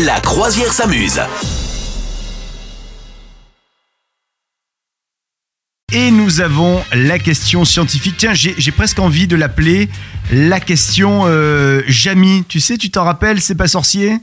La croisière s'amuse. Et nous avons la question scientifique. Tiens, j'ai presque envie de l'appeler la question euh, Jamy. Tu sais, tu t'en rappelles, c'est pas sorcier?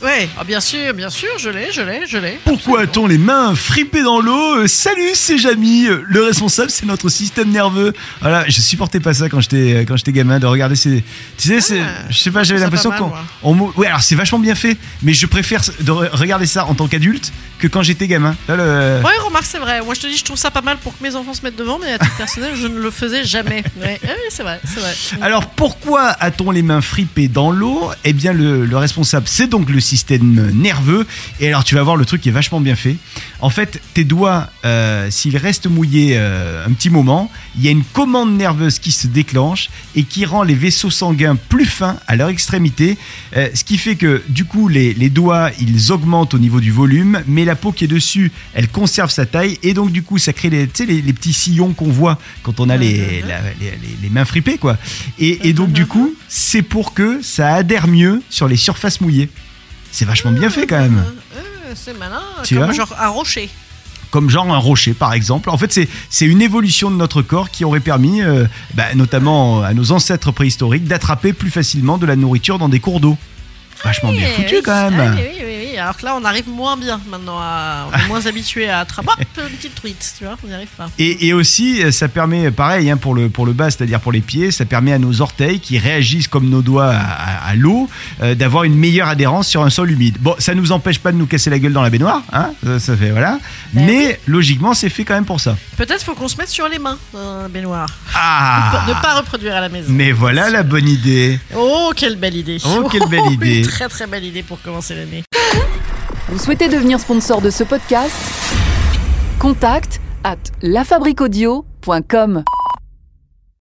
Ouais, ah, bien sûr, bien sûr, je l'ai, je l'ai, je l'ai. Pourquoi a-t-on les mains fripées dans l'eau Euh, Salut, c'est Jamy. Euh, Le responsable, c'est notre système nerveux. Voilà, je supportais pas ça quand j'étais quand j'étais gamin de regarder ces. Tu sais, c'est, je sais pas, je j'avais trouve ça l'impression pas qu'on. mal, on ouais, alors c'est vachement bien fait, mais je préfère de re- regarder ça en tant qu'adulte que quand j'étais gamin. Là, le- Ouais, remarque, c'est vrai. Moi, je te dis, je trouve ça pas mal pour que mes enfants se mettent devant, mais à titre personnel, je ne le faisais jamais. Ouais, ouais, c'est vrai, c'est vrai. Alors pourquoi a-t-on les mains fripées dans l'eau? Eh bien le, le responsable c'est donc le système nerveux et alors tu vas voir le truc qui est vachement bien fait. En fait tes doigts euh, s'ils restent mouillés euh, un petit moment, il y a une commande nerveuse qui se déclenche et qui rend les vaisseaux sanguins plus fins à leur extrémité, euh, ce qui fait que du coup les, les doigts ils augmentent au niveau du volume, mais la peau qui est dessus elle conserve sa taille et donc du coup ça crée les, les, les petits sillons qu'on voit quand on a les, la- les, les- les mains fripées quoi. Et, et donc du coup c'est pour que ça adhère mieux sur les surfaces mouillées. C'est vachement bien fait quand même. Euh, euh, c'est malin, Tu comme vois genre un rocher. Comme genre un rocher par exemple. En fait c'est c'est une évolution de notre corps qui aurait permis euh, bah, notamment à nos ancêtres préhistoriques d'attraper plus facilement de la nourriture dans des cours d'eau. Vachement bien foutu oui. quand même. Ah oui, oui, oui, oui. Alors que là, on arrive moins bien maintenant. À... On est moins habitué à attraper. Une petite truite, tu vois, on n'y arrive pas. Et, et aussi, ça permet, pareil, hein, pour, le, pour le bas, c'est-à-dire pour les pieds, ça permet à nos orteils qui réagissent comme nos doigts à, à- à l'eau, euh, d'avoir une meilleure adhérence sur un sol humide. Bon, ça nous empêche pas de nous casser la gueule dans la baignoire, hein, ça, ça fait, voilà. Ben Mais logiquement, c'est fait quand même pour ça. Peut-être faut qu'on se mette sur les mains dans la baignoire. Ah Ne pas reproduire à la maison. Mais voilà la bonne idée. Oh, quelle belle idée. Oh, quelle belle idée. Très très belle idée pour commencer l'année. Vous souhaitez devenir sponsor de ce podcast? Contact à lafabriquaudio.com.